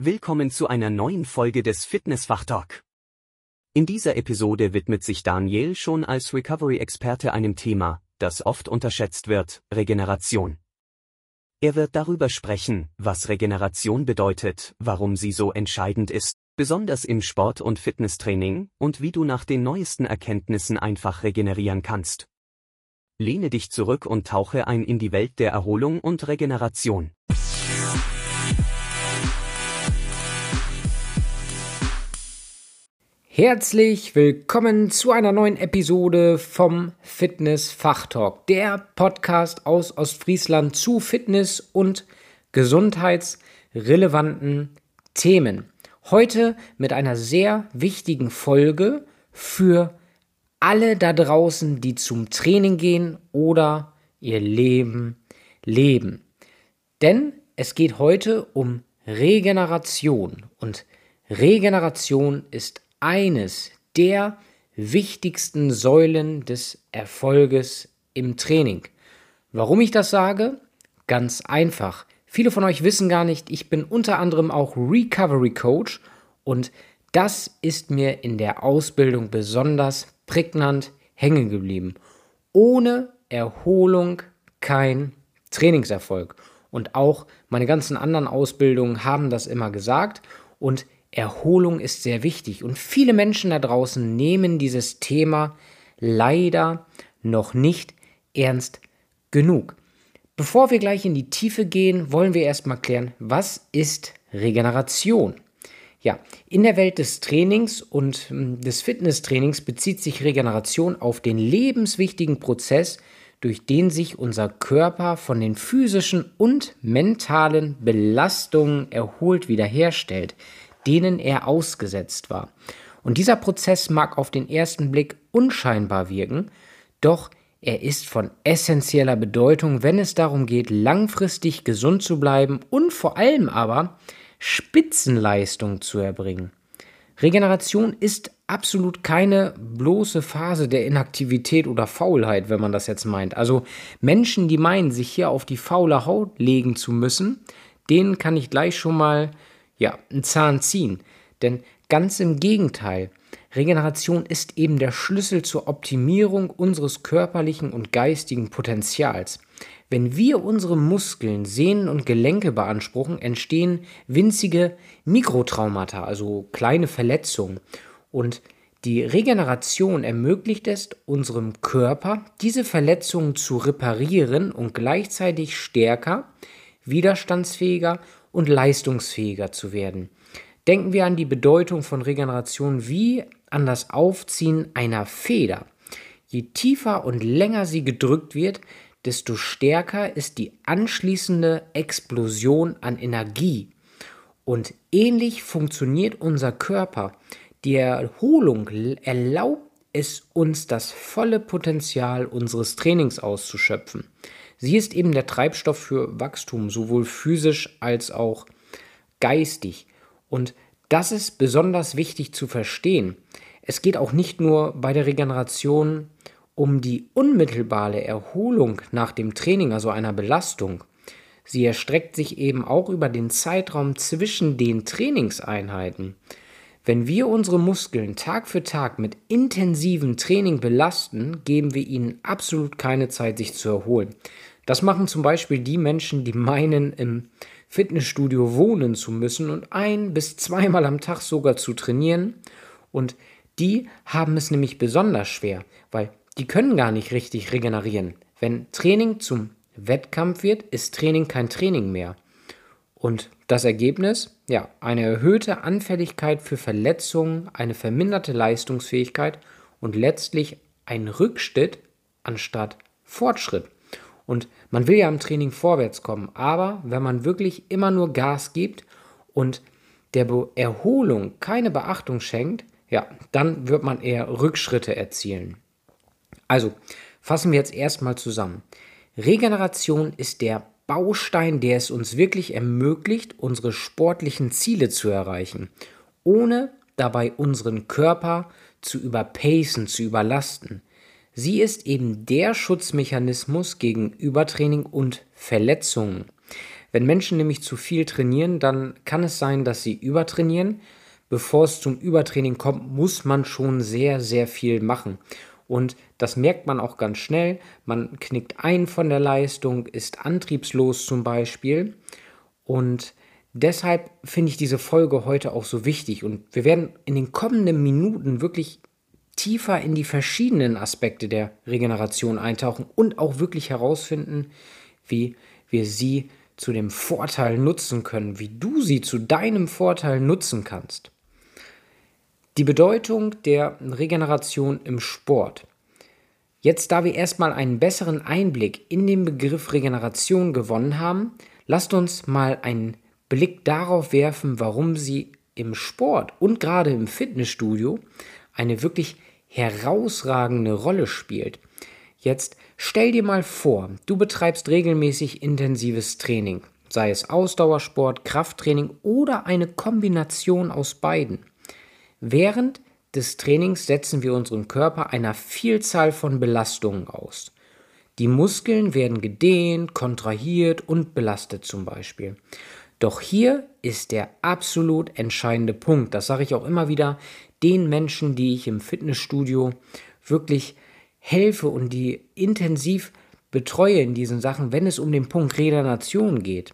Willkommen zu einer neuen Folge des Fitnessfachtalk. In dieser Episode widmet sich Daniel schon als Recovery-Experte einem Thema, das oft unterschätzt wird, Regeneration. Er wird darüber sprechen, was Regeneration bedeutet, warum sie so entscheidend ist, besonders im Sport- und Fitnesstraining, und wie du nach den neuesten Erkenntnissen einfach regenerieren kannst. Lehne dich zurück und tauche ein in die Welt der Erholung und Regeneration. Herzlich willkommen zu einer neuen Episode vom Fitness Fachtalk, der Podcast aus Ostfriesland zu Fitness und gesundheitsrelevanten Themen. Heute mit einer sehr wichtigen Folge für alle da draußen, die zum Training gehen oder ihr Leben leben. Denn es geht heute um Regeneration und Regeneration ist eines der wichtigsten Säulen des Erfolges im Training. Warum ich das sage? Ganz einfach. Viele von euch wissen gar nicht, ich bin unter anderem auch Recovery Coach und das ist mir in der Ausbildung besonders prägnant hängen geblieben. Ohne Erholung kein Trainingserfolg. Und auch meine ganzen anderen Ausbildungen haben das immer gesagt. Und Erholung ist sehr wichtig und viele Menschen da draußen nehmen dieses Thema leider noch nicht ernst genug. Bevor wir gleich in die Tiefe gehen, wollen wir erstmal klären, was ist Regeneration? Ja, in der Welt des Trainings und hm, des Fitnesstrainings bezieht sich Regeneration auf den lebenswichtigen Prozess, durch den sich unser Körper von den physischen und mentalen Belastungen erholt wiederherstellt denen er ausgesetzt war. Und dieser Prozess mag auf den ersten Blick unscheinbar wirken, doch er ist von essentieller Bedeutung, wenn es darum geht, langfristig gesund zu bleiben und vor allem aber Spitzenleistung zu erbringen. Regeneration ist absolut keine bloße Phase der Inaktivität oder Faulheit, wenn man das jetzt meint. Also Menschen, die meinen, sich hier auf die faule Haut legen zu müssen, denen kann ich gleich schon mal ja, einen Zahn ziehen. Denn ganz im Gegenteil, Regeneration ist eben der Schlüssel zur Optimierung unseres körperlichen und geistigen Potenzials. Wenn wir unsere Muskeln, Sehnen und Gelenke beanspruchen, entstehen winzige Mikrotraumata, also kleine Verletzungen. Und die Regeneration ermöglicht es unserem Körper, diese Verletzungen zu reparieren und gleichzeitig stärker, widerstandsfähiger und leistungsfähiger zu werden. Denken wir an die Bedeutung von Regeneration wie an das Aufziehen einer Feder. Je tiefer und länger sie gedrückt wird, desto stärker ist die anschließende Explosion an Energie. Und ähnlich funktioniert unser Körper. Die Erholung erlaubt es uns, das volle Potenzial unseres Trainings auszuschöpfen. Sie ist eben der Treibstoff für Wachstum, sowohl physisch als auch geistig. Und das ist besonders wichtig zu verstehen. Es geht auch nicht nur bei der Regeneration um die unmittelbare Erholung nach dem Training, also einer Belastung. Sie erstreckt sich eben auch über den Zeitraum zwischen den Trainingseinheiten. Wenn wir unsere Muskeln Tag für Tag mit intensivem Training belasten, geben wir ihnen absolut keine Zeit, sich zu erholen. Das machen zum Beispiel die Menschen, die meinen, im Fitnessstudio wohnen zu müssen und ein bis zweimal am Tag sogar zu trainieren. Und die haben es nämlich besonders schwer, weil die können gar nicht richtig regenerieren. Wenn Training zum Wettkampf wird, ist Training kein Training mehr. Und das Ergebnis? Ja, eine erhöhte Anfälligkeit für Verletzungen, eine verminderte Leistungsfähigkeit und letztlich ein Rückschritt anstatt Fortschritt. Und man will ja im Training vorwärts kommen, aber wenn man wirklich immer nur Gas gibt und der Be Erholung keine Beachtung schenkt, ja, dann wird man eher Rückschritte erzielen. Also, fassen wir jetzt erstmal zusammen. Regeneration ist der Baustein, der es uns wirklich ermöglicht, unsere sportlichen Ziele zu erreichen, ohne dabei unseren Körper zu überpacen, zu überlasten. Sie ist eben der Schutzmechanismus gegen Übertraining und Verletzungen. Wenn Menschen nämlich zu viel trainieren, dann kann es sein, dass sie übertrainieren. Bevor es zum Übertraining kommt, muss man schon sehr, sehr viel machen. Und das merkt man auch ganz schnell. Man knickt ein von der Leistung, ist antriebslos zum Beispiel. Und deshalb finde ich diese Folge heute auch so wichtig. Und wir werden in den kommenden Minuten wirklich tiefer in die verschiedenen Aspekte der Regeneration eintauchen und auch wirklich herausfinden, wie wir sie zu dem Vorteil nutzen können, wie du sie zu deinem Vorteil nutzen kannst. Die Bedeutung der Regeneration im Sport. Jetzt, da wir erstmal einen besseren Einblick in den Begriff Regeneration gewonnen haben, lasst uns mal einen Blick darauf werfen, warum sie im Sport und gerade im Fitnessstudio eine wirklich herausragende Rolle spielt. Jetzt stell dir mal vor, du betreibst regelmäßig intensives Training, sei es Ausdauersport, Krafttraining oder eine Kombination aus beiden. Während des Trainings setzen wir unseren Körper einer Vielzahl von Belastungen aus. Die Muskeln werden gedehnt, kontrahiert und belastet zum Beispiel. Doch hier ist der absolut entscheidende Punkt, das sage ich auch immer wieder den Menschen, die ich im Fitnessstudio wirklich helfe und die intensiv betreue in diesen Sachen, wenn es um den Punkt Regeneration geht.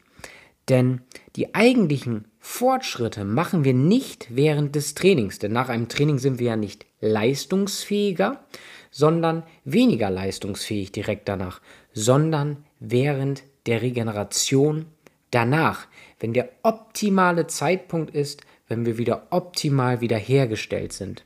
Denn die eigentlichen Fortschritte machen wir nicht während des Trainings, denn nach einem Training sind wir ja nicht leistungsfähiger, sondern weniger leistungsfähig direkt danach, sondern während der Regeneration danach, wenn der optimale Zeitpunkt ist, wenn wir wieder optimal wiederhergestellt sind.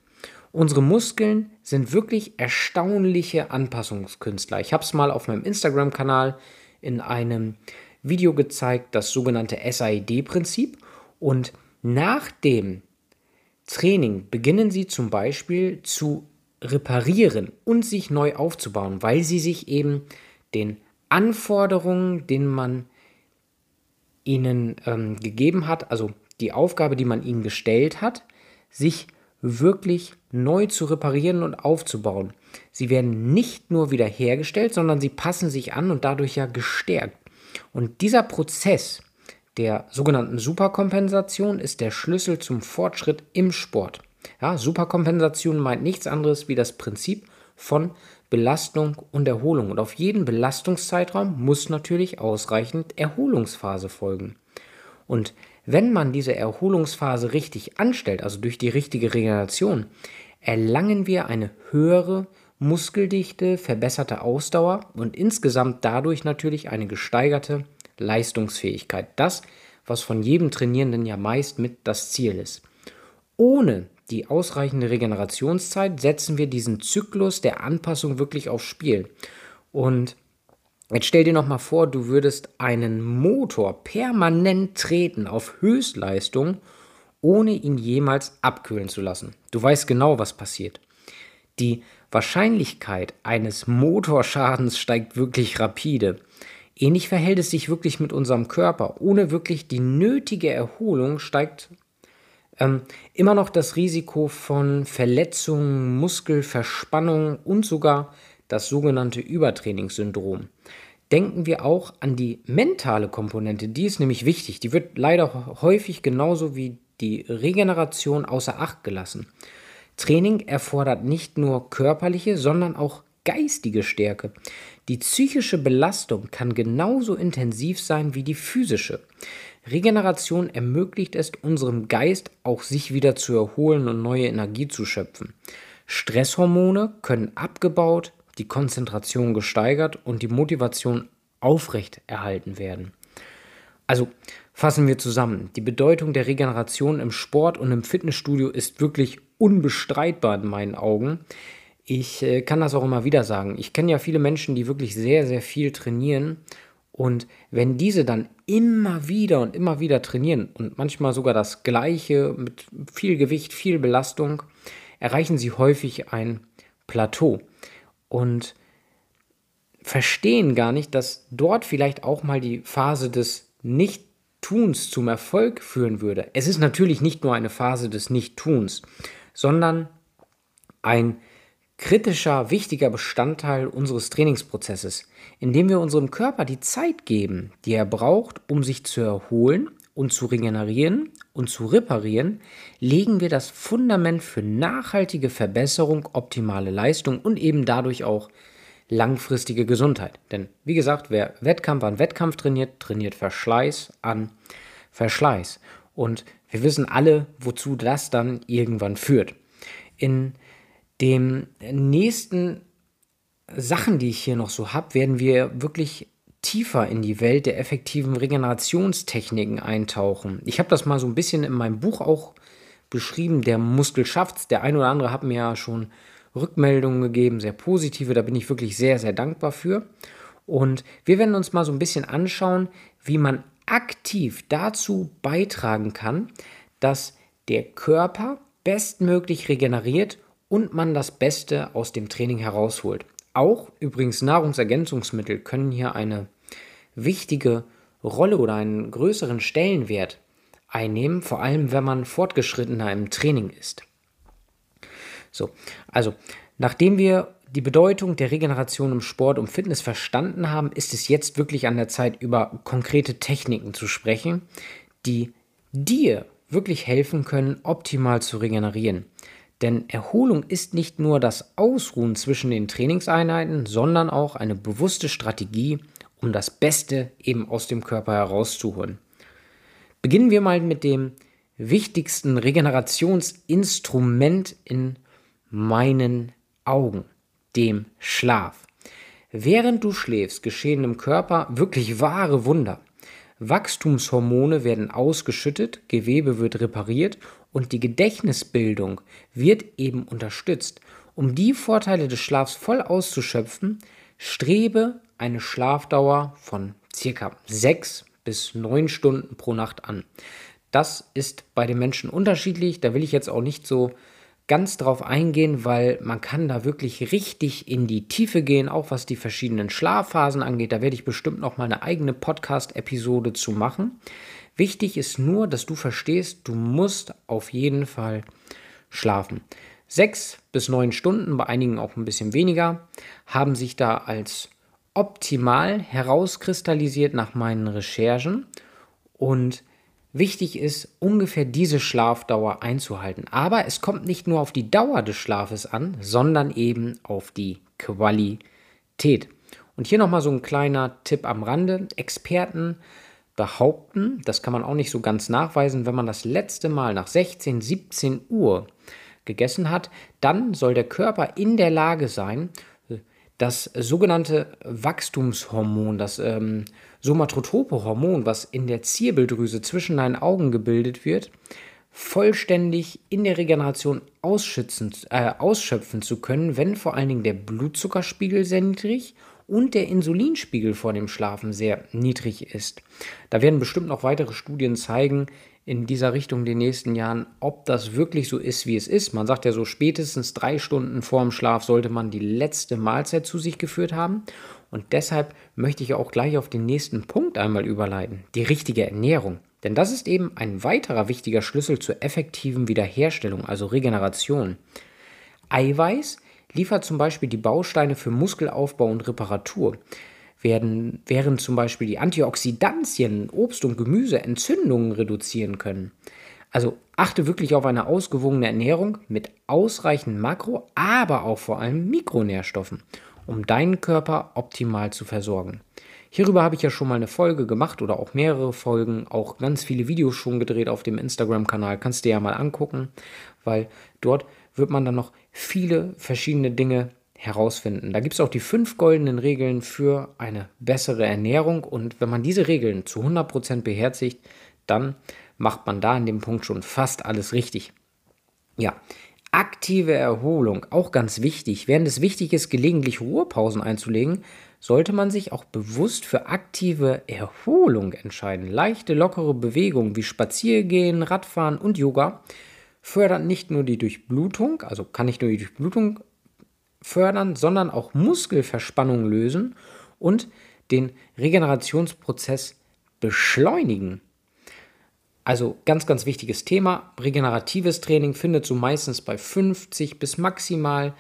Unsere Muskeln sind wirklich erstaunliche Anpassungskünstler. Ich habe es mal auf meinem Instagram-Kanal in einem Video gezeigt, das sogenannte SAID-Prinzip. Und nach dem Training beginnen sie zum Beispiel zu reparieren und sich neu aufzubauen, weil sie sich eben den Anforderungen, denen man ihnen ähm, gegeben hat, also die Aufgabe, die man ihnen gestellt hat, sich wirklich neu zu reparieren und aufzubauen. Sie werden nicht nur wiederhergestellt, sondern sie passen sich an und dadurch ja gestärkt. Und dieser Prozess der sogenannten Superkompensation ist der Schlüssel zum Fortschritt im Sport. Ja, Superkompensation meint nichts anderes wie das Prinzip von Belastung und Erholung. Und auf jeden Belastungszeitraum muss natürlich ausreichend Erholungsphase folgen. Und wenn man diese Erholungsphase richtig anstellt, also durch die richtige Regeneration, erlangen wir eine höhere Muskeldichte, verbesserte Ausdauer und insgesamt dadurch natürlich eine gesteigerte Leistungsfähigkeit. Das, was von jedem Trainierenden ja meist mit das Ziel ist. Ohne die ausreichende Regenerationszeit setzen wir diesen Zyklus der Anpassung wirklich aufs Spiel. Und jetzt stell dir nochmal vor, du würdest einen Motor permanent treten auf Höchstleistung, ohne ihn jemals abkühlen zu lassen. Du weißt genau, was passiert. Die Wahrscheinlichkeit eines Motorschadens steigt wirklich rapide. Ähnlich verhält es sich wirklich mit unserem Körper. Ohne wirklich die nötige Erholung steigt ähm, immer noch das Risiko von Verletzungen, Muskelverspannung und sogar das sogenannte Übertrainingssyndrom. Denken wir auch an die mentale Komponente, die ist nämlich wichtig. Die wird leider häufig genauso wie die Regeneration außer Acht gelassen. Training erfordert nicht nur körperliche, sondern auch geistige Stärke. Die psychische Belastung kann genauso intensiv sein wie die physische. Regeneration ermöglicht es unserem Geist auch sich wieder zu erholen und neue Energie zu schöpfen. Stresshormone können abgebaut, die Konzentration gesteigert und die Motivation aufrecht erhalten werden. Also fassen wir zusammen. Die Bedeutung der Regeneration im Sport und im Fitnessstudio ist wirklich unbestreitbar in meinen Augen. Ich äh, kann das auch immer wieder sagen. Ich kenne ja viele Menschen, die wirklich sehr, sehr viel trainieren. Und wenn diese dann immer wieder und immer wieder trainieren und manchmal sogar das Gleiche mit viel Gewicht, viel Belastung, erreichen sie häufig ein Plateau und verstehen gar nicht, dass dort vielleicht auch mal die Phase des Nichttuns zum Erfolg führen würde. Es ist natürlich nicht nur eine Phase des Nichttuns, sondern ein kritischer, wichtiger Bestandteil unseres Trainingsprozesses, indem wir unserem Körper die Zeit geben, die er braucht, um sich zu erholen und zu regenerieren und zu reparieren, legen wir das Fundament für nachhaltige Verbesserung, optimale Leistung und eben dadurch auch langfristige Gesundheit. Denn wie gesagt, wer Wettkampf an Wettkampf trainiert, trainiert Verschleiß an Verschleiß. Und wir wissen alle, wozu das dann irgendwann führt. In den nächsten Sachen, die ich hier noch so habe, werden wir wirklich tiefer in die Welt der effektiven Regenerationstechniken eintauchen. Ich habe das mal so ein bisschen in meinem Buch auch beschrieben, der Muskel schafft's. Der ein oder andere hat mir ja schon Rückmeldungen gegeben, sehr positive, da bin ich wirklich sehr, sehr dankbar für. Und wir werden uns mal so ein bisschen anschauen, wie man aktiv dazu beitragen kann, dass der Körper bestmöglich regeneriert und man das Beste aus dem Training herausholt. Auch übrigens Nahrungsergänzungsmittel können hier eine wichtige Rolle oder einen größeren Stellenwert einnehmen, vor allem wenn man fortgeschrittener im Training ist. So, also nachdem wir die Bedeutung der Regeneration im Sport und Fitness verstanden haben, ist es jetzt wirklich an der Zeit, über konkrete Techniken zu sprechen, die dir wirklich helfen können, optimal zu regenerieren. Denn Erholung ist nicht nur das Ausruhen zwischen den Trainingseinheiten, sondern auch eine bewusste Strategie, um das Beste eben aus dem Körper herauszuholen. Beginnen wir mal mit dem wichtigsten Regenerationsinstrument in meinen Augen dem Schlaf. Während du schläfst, geschehen im Körper wirklich wahre Wunder. Wachstumshormone werden ausgeschüttet, Gewebe wird repariert und die Gedächtnisbildung wird eben unterstützt. Um die Vorteile des Schlafs voll auszuschöpfen, strebe eine Schlafdauer von circa sechs bis neun Stunden pro Nacht an. Das ist bei den Menschen unterschiedlich, da will ich jetzt auch nicht so ganz drauf eingehen, weil man kann da wirklich richtig in die Tiefe gehen, auch was die verschiedenen Schlafphasen angeht. Da werde ich bestimmt noch mal eine eigene Podcast-Episode zu machen. Wichtig ist nur, dass du verstehst, du musst auf jeden Fall schlafen. Sechs bis neun Stunden, bei einigen auch ein bisschen weniger, haben sich da als optimal herauskristallisiert nach meinen Recherchen und Wichtig ist, ungefähr diese Schlafdauer einzuhalten. Aber es kommt nicht nur auf die Dauer des Schlafes an, sondern eben auf die Qualität. Und hier nochmal so ein kleiner Tipp am Rande. Experten behaupten, das kann man auch nicht so ganz nachweisen, wenn man das letzte Mal nach 16, 17 Uhr gegessen hat, dann soll der Körper in der Lage sein, das sogenannte Wachstumshormon, das ähm, somatrotrope Hormon, was in der Zirbeldrüse zwischen deinen Augen gebildet wird, vollständig in der Regeneration äh, ausschöpfen zu können, wenn vor allen Dingen der Blutzuckerspiegel sehr niedrig und der Insulinspiegel vor dem Schlafen sehr niedrig ist. Da werden bestimmt noch weitere Studien zeigen in dieser Richtung in den nächsten Jahren, ob das wirklich so ist, wie es ist. Man sagt ja so, spätestens drei Stunden vor dem Schlaf sollte man die letzte Mahlzeit zu sich geführt haben. Und deshalb möchte ich auch gleich auf den nächsten Punkt einmal überleiten, die richtige Ernährung. Denn das ist eben ein weiterer wichtiger Schlüssel zur effektiven Wiederherstellung, also Regeneration. Eiweiß liefert zum Beispiel die Bausteine für Muskelaufbau und Reparatur. Werden, während zum Beispiel die Antioxidantien, Obst und Gemüse Entzündungen reduzieren können. Also achte wirklich auf eine ausgewogene Ernährung mit ausreichend Makro, aber auch vor allem Mikronährstoffen um deinen Körper optimal zu versorgen. Hierüber habe ich ja schon mal eine Folge gemacht oder auch mehrere Folgen, auch ganz viele Videos schon gedreht auf dem Instagram-Kanal. Kannst du dir ja mal angucken, weil dort wird man dann noch viele verschiedene Dinge herausfinden. Da gibt es auch die fünf goldenen Regeln für eine bessere Ernährung und wenn man diese Regeln zu 100% beherzigt, dann macht man da in dem Punkt schon fast alles richtig. Ja, Aktive Erholung, auch ganz wichtig. Während es wichtig ist, gelegentlich Ruhepausen einzulegen, sollte man sich auch bewusst für aktive Erholung entscheiden. Leichte, lockere Bewegungen wie Spaziergehen, Radfahren und Yoga fördern nicht nur die Durchblutung, also kann nicht nur die Durchblutung fördern, sondern auch Muskelverspannung lösen und den Regenerationsprozess beschleunigen. Also ganz, ganz wichtiges Thema. Regeneratives Training findet so meistens bei 50 bis maximal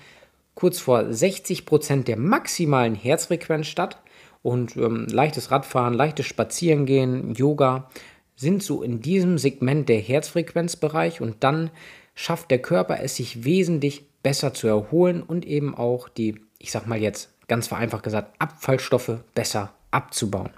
kurz vor 60 Prozent der maximalen Herzfrequenz statt. Und ähm, leichtes Radfahren, leichtes Spazierengehen, Yoga sind so in diesem Segment der Herzfrequenzbereich und dann schafft der Körper es sich wesentlich besser zu erholen und eben auch die, ich sag mal jetzt ganz vereinfacht gesagt, Abfallstoffe besser abzubauen.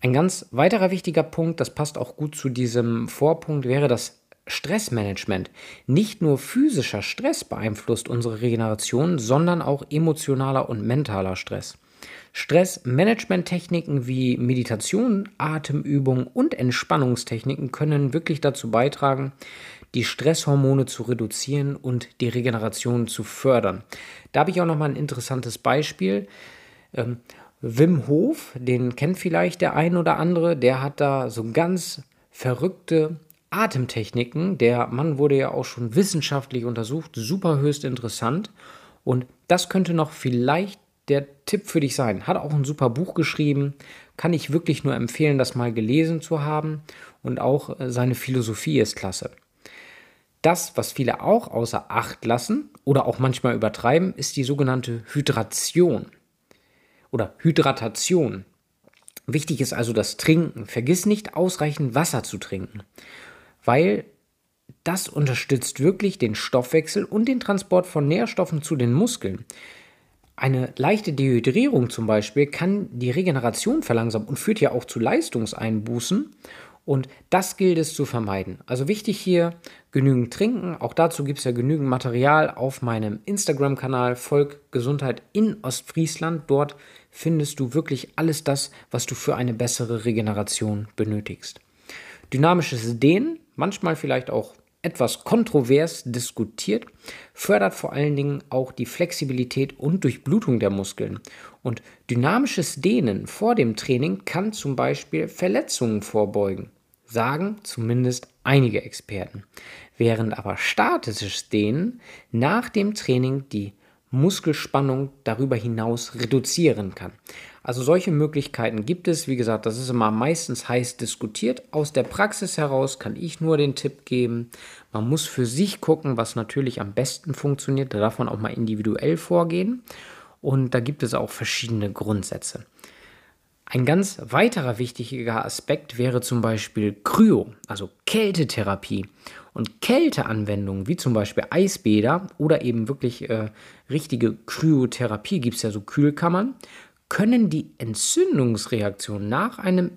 Ein ganz weiterer wichtiger Punkt, das passt auch gut zu diesem Vorpunkt, wäre das Stressmanagement. Nicht nur physischer Stress beeinflusst unsere Regeneration, sondern auch emotionaler und mentaler Stress. Stressmanagement-Techniken wie Meditation, Atemübungen und Entspannungstechniken können wirklich dazu beitragen, die Stresshormone zu reduzieren und die Regeneration zu fördern. Da habe ich auch noch mal ein interessantes Beispiel. Ähm, Wim Hof, den kennt vielleicht der ein oder andere, der hat da so ganz verrückte Atemtechniken. Der Mann wurde ja auch schon wissenschaftlich untersucht, super höchst interessant. Und das könnte noch vielleicht der Tipp für dich sein. Hat auch ein super Buch geschrieben. Kann ich wirklich nur empfehlen, das mal gelesen zu haben. Und auch äh, seine Philosophie ist klasse. Das, was viele auch außer Acht lassen oder auch manchmal übertreiben, ist die sogenannte Hydration oder Hydratation. Wichtig ist also das Trinken. Vergiss nicht, ausreichend Wasser zu trinken, weil das unterstützt wirklich den Stoffwechsel und den Transport von Nährstoffen zu den Muskeln. Eine leichte Dehydrierung zum Beispiel kann die Regeneration verlangsamen und führt ja auch zu Leistungseinbußen. Und das gilt es zu vermeiden. Also wichtig hier, genügend trinken. Auch dazu gibt es ja genügend Material auf meinem Instagram-Kanal Volk Gesundheit in Ostfriesland. Dort findest du wirklich alles das, was du für eine bessere Regeneration benötigst. Dynamisches Dehnen, manchmal vielleicht auch etwas kontrovers diskutiert, fördert vor allen Dingen auch die Flexibilität und Durchblutung der Muskeln. Und dynamisches Dehnen vor dem Training kann zum Beispiel Verletzungen vorbeugen, sagen zumindest einige Experten. Während aber statisches Dehnen nach dem Training die Muskelspannung darüber hinaus reduzieren kann. Also solche Möglichkeiten gibt es. Wie gesagt, das ist immer meistens heiß diskutiert. Aus der Praxis heraus kann ich nur den Tipp geben, man muss für sich gucken, was natürlich am besten funktioniert. Da darf man auch mal individuell vorgehen. Und da gibt es auch verschiedene Grundsätze. Ein ganz weiterer wichtiger Aspekt wäre zum Beispiel Kryo, also Kältetherapie. Und Kälteanwendungen, wie zum Beispiel Eisbäder oder eben wirklich äh, richtige Kryotherapie, gibt es ja so Kühlkammern, können die Entzündungsreaktion nach einem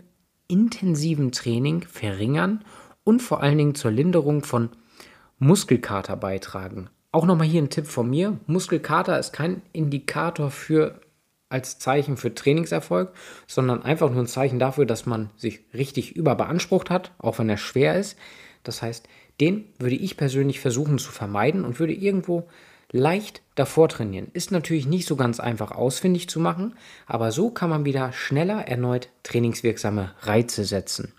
intensiven Training verringern und vor allen Dingen zur Linderung von Muskelkater beitragen. Auch nochmal hier ein Tipp von mir. Muskelkater ist kein Indikator für als Zeichen für Trainingserfolg, sondern einfach nur ein Zeichen dafür, dass man sich richtig überbeansprucht hat, auch wenn er schwer ist. Das heißt, den würde ich persönlich versuchen zu vermeiden und würde irgendwo leicht davor trainieren. Ist natürlich nicht so ganz einfach ausfindig zu machen, aber so kann man wieder schneller erneut trainingswirksame Reize setzen.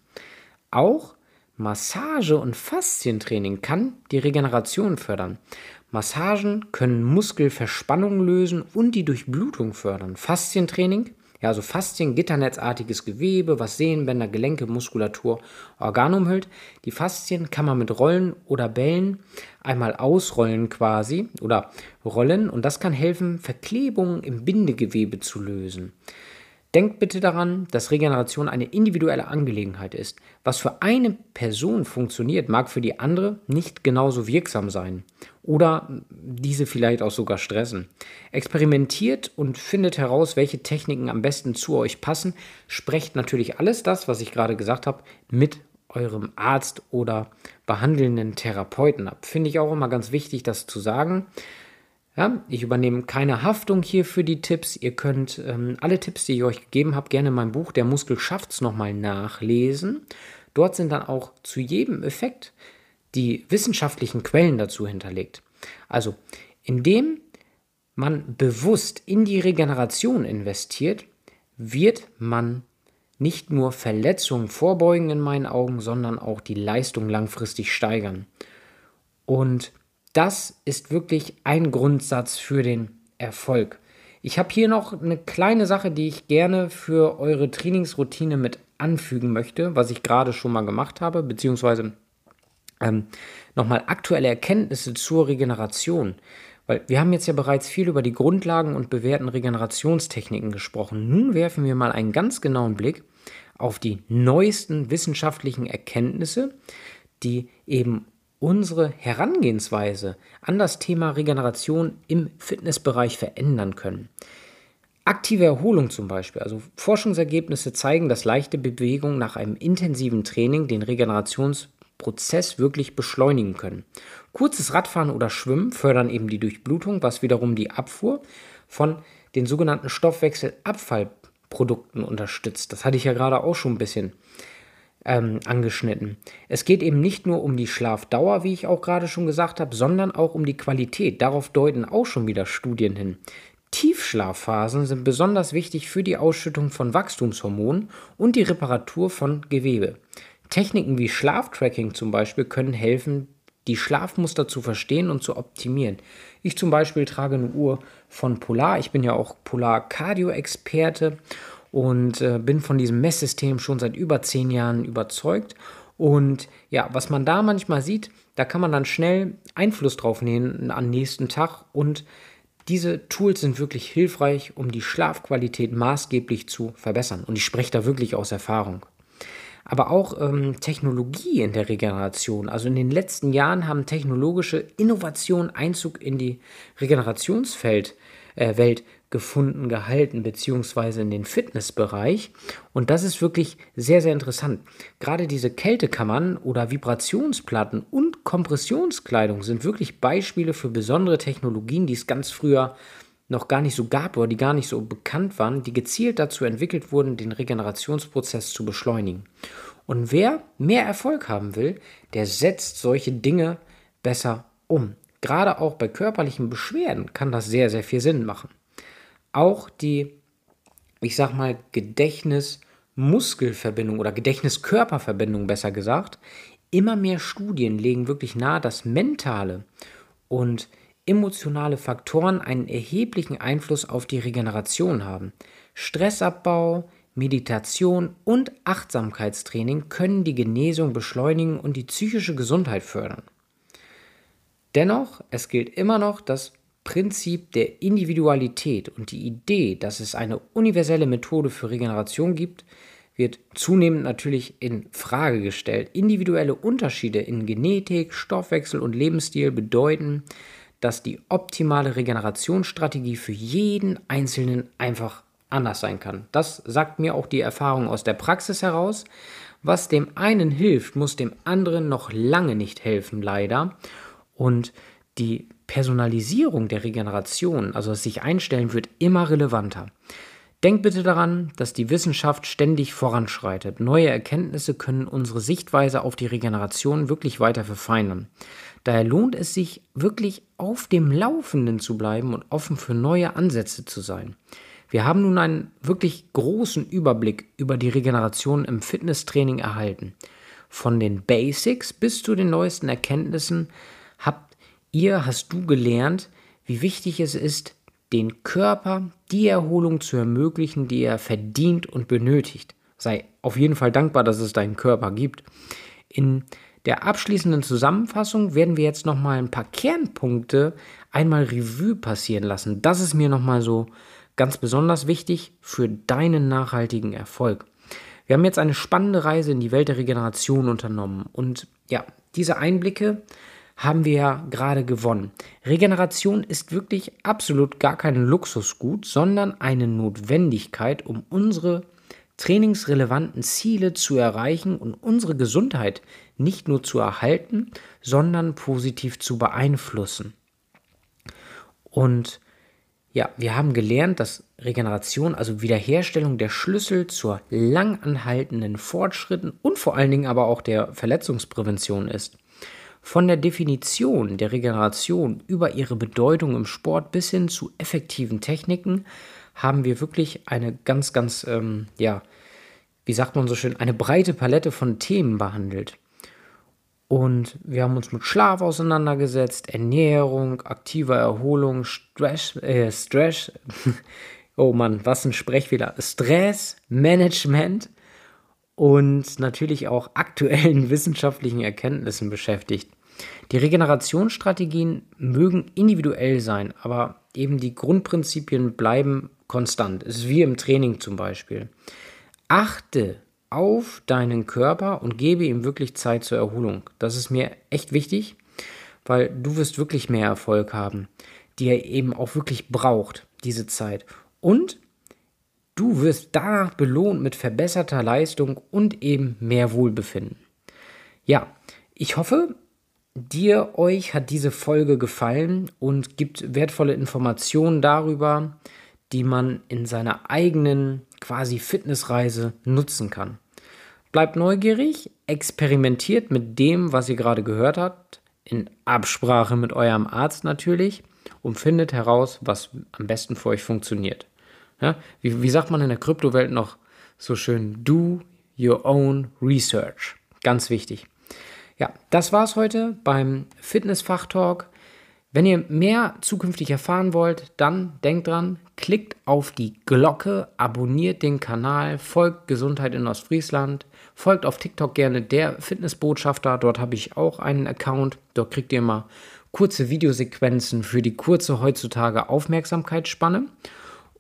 Auch Massage und Faszientraining kann die Regeneration fördern. Massagen können Muskelverspannungen lösen und die Durchblutung fördern. Faszientraining, ja, also Faszien, gitternetzartiges Gewebe, was Sehnenbänder, Gelenke, Muskulatur, Organe umhüllt. Die Faszien kann man mit Rollen oder Bällen einmal ausrollen quasi oder rollen und das kann helfen, Verklebungen im Bindegewebe zu lösen. Denkt bitte daran, dass Regeneration eine individuelle Angelegenheit ist. Was für eine Person funktioniert, mag für die andere nicht genauso wirksam sein oder diese vielleicht auch sogar stressen. Experimentiert und findet heraus, welche Techniken am besten zu euch passen. Sprecht natürlich alles das, was ich gerade gesagt habe, mit eurem Arzt oder behandelnden Therapeuten ab. Finde ich auch immer ganz wichtig, das zu sagen. Ja, ich übernehme keine Haftung hier für die Tipps. Ihr könnt ähm, alle Tipps, die ich euch gegeben habe, gerne in meinem Buch Der Muskel schafft's nochmal nachlesen. Dort sind dann auch zu jedem Effekt die wissenschaftlichen Quellen dazu hinterlegt. Also, indem man bewusst in die Regeneration investiert, wird man nicht nur Verletzungen vorbeugen in meinen Augen, sondern auch die Leistung langfristig steigern. Und das ist wirklich ein Grundsatz für den Erfolg. Ich habe hier noch eine kleine Sache, die ich gerne für eure Trainingsroutine mit anfügen möchte, was ich gerade schon mal gemacht habe, beziehungsweise ähm, nochmal aktuelle Erkenntnisse zur Regeneration. Weil wir haben jetzt ja bereits viel über die Grundlagen und bewährten Regenerationstechniken gesprochen. Nun werfen wir mal einen ganz genauen Blick auf die neuesten wissenschaftlichen Erkenntnisse, die eben unsere Herangehensweise an das Thema Regeneration im Fitnessbereich verändern können. Aktive Erholung zum Beispiel. Also Forschungsergebnisse zeigen, dass leichte Bewegung nach einem intensiven Training den Regenerationsprozess wirklich beschleunigen können. Kurzes Radfahren oder Schwimmen fördern eben die Durchblutung, was wiederum die Abfuhr von den sogenannten Stoffwechselabfallprodukten unterstützt. Das hatte ich ja gerade auch schon ein bisschen ähm, angeschnitten. Es geht eben nicht nur um die Schlafdauer, wie ich auch gerade schon gesagt habe, sondern auch um die Qualität. Darauf deuten auch schon wieder Studien hin. Tiefschlafphasen sind besonders wichtig für die Ausschüttung von Wachstumshormonen und die Reparatur von Gewebe. Techniken wie Schlaftracking zum Beispiel können helfen, die Schlafmuster zu verstehen und zu optimieren. Ich zum Beispiel trage eine Uhr von Polar. Ich bin ja auch Polar-Cardio-Experte und äh, bin von diesem Messsystem schon seit über zehn Jahren überzeugt. Und ja, was man da manchmal sieht, da kann man dann schnell Einfluss drauf nehmen am nächsten Tag und diese Tools sind wirklich hilfreich, um die Schlafqualität maßgeblich zu verbessern. Und ich spreche da wirklich aus Erfahrung. Aber auch ähm, Technologie in der Regeneration. Also in den letzten Jahren haben technologische Innovationen Einzug in die Regenerationswelt äh, gefunden, gehalten, beziehungsweise in den Fitnessbereich. Und das ist wirklich sehr, sehr interessant. Gerade diese Kältekammern oder Vibrationsplatten und Kompressionskleidung sind wirklich Beispiele für besondere Technologien, die es ganz früher noch gar nicht so gab oder die gar nicht so bekannt waren, die gezielt dazu entwickelt wurden, den Regenerationsprozess zu beschleunigen. Und wer mehr Erfolg haben will, der setzt solche Dinge besser um. Gerade auch bei körperlichen Beschwerden kann das sehr, sehr viel Sinn machen auch die, ich sag mal, Gedächtnis-Muskelverbindung oder Gedächtnis-Körperverbindung besser gesagt, immer mehr Studien legen wirklich nahe, dass mentale und emotionale Faktoren einen erheblichen Einfluss auf die Regeneration haben. Stressabbau, Meditation und Achtsamkeitstraining können die Genesung beschleunigen und die psychische Gesundheit fördern. Dennoch, es gilt immer noch, dass Prinzip der Individualität und die Idee, dass es eine universelle Methode für Regeneration gibt, wird zunehmend natürlich in Frage gestellt. Individuelle Unterschiede in Genetik, Stoffwechsel und Lebensstil bedeuten, dass die optimale Regenerationsstrategie für jeden Einzelnen einfach anders sein kann. Das sagt mir auch die Erfahrung aus der Praxis heraus. Was dem einen hilft, muss dem anderen noch lange nicht helfen, leider. Und die Personalisierung der Regeneration, also das sich einstellen, wird immer relevanter. Denkt bitte daran, dass die Wissenschaft ständig voranschreitet. Neue Erkenntnisse können unsere Sichtweise auf die Regeneration wirklich weiter verfeinern. Daher lohnt es sich wirklich auf dem Laufenden zu bleiben und offen für neue Ansätze zu sein. Wir haben nun einen wirklich großen Überblick über die Regeneration im Fitnesstraining erhalten. Von den Basics bis zu den neuesten Erkenntnissen ihr hast du gelernt, wie wichtig es ist, den Körper die Erholung zu ermöglichen, die er verdient und benötigt. Sei auf jeden Fall dankbar, dass es deinen Körper gibt. In der abschließenden Zusammenfassung werden wir jetzt nochmal ein paar Kernpunkte einmal Revue passieren lassen. Das ist mir nochmal so ganz besonders wichtig für deinen nachhaltigen Erfolg. Wir haben jetzt eine spannende Reise in die Welt der Regeneration unternommen und ja, diese Einblicke haben wir ja gerade gewonnen. Regeneration ist wirklich absolut gar kein Luxusgut, sondern eine Notwendigkeit, um unsere trainingsrelevanten Ziele zu erreichen und unsere Gesundheit nicht nur zu erhalten, sondern positiv zu beeinflussen. Und ja, wir haben gelernt, dass Regeneration, also Wiederherstellung der Schlüssel zur langanhaltenden Fortschritten und vor allen Dingen aber auch der Verletzungsprävention ist. Von der Definition der Regeneration über ihre Bedeutung im Sport bis hin zu effektiven Techniken haben wir wirklich eine ganz, ganz, ähm, ja, wie sagt man so schön, eine breite Palette von Themen behandelt. Und wir haben uns mit Schlaf auseinandergesetzt, Ernährung, aktiver Erholung, Stress, äh, Stress, oh Mann, was ein Sprechfehler, Stress, Management und natürlich auch aktuellen wissenschaftlichen Erkenntnissen beschäftigt. Die Regenerationsstrategien mögen individuell sein, aber eben die Grundprinzipien bleiben konstant. Es ist wie im Training zum Beispiel. Achte auf deinen Körper und gebe ihm wirklich Zeit zur Erholung. Das ist mir echt wichtig, weil du wirst wirklich mehr Erfolg haben, die er eben auch wirklich braucht, diese Zeit. Und du wirst danach belohnt mit verbesserter Leistung und eben mehr Wohlbefinden. Ja, ich hoffe, dir, euch hat diese Folge gefallen und gibt wertvolle Informationen darüber, die man in seiner eigenen quasi Fitnessreise nutzen kann. Bleibt neugierig, experimentiert mit dem, was ihr gerade gehört habt, in Absprache mit eurem Arzt natürlich und findet heraus, was am besten für euch funktioniert. Ja, wie, wie sagt man in der Kryptowelt noch so schön? Do your own research. Ganz wichtig. Ja, das war's heute beim Fitnessfachtalk. Wenn ihr mehr zukünftig erfahren wollt, dann denkt dran, klickt auf die Glocke, abonniert den Kanal, folgt Gesundheit in Ostfriesland, folgt auf TikTok gerne der Fitnessbotschafter, dort habe ich auch einen Account, dort kriegt ihr mal kurze Videosequenzen für die kurze heutzutage Aufmerksamkeitsspanne.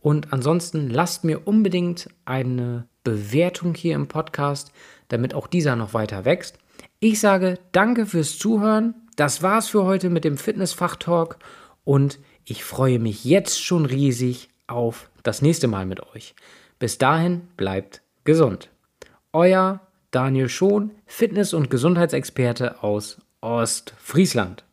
Und ansonsten lasst mir unbedingt eine Bewertung hier im Podcast, damit auch dieser noch weiter wächst. Ich sage danke fürs Zuhören. Das war's für heute mit dem Fitnessfachtalk und ich freue mich jetzt schon riesig auf das nächste Mal mit euch. Bis dahin bleibt gesund. Euer Daniel Schon, Fitness- und Gesundheitsexperte aus Ostfriesland.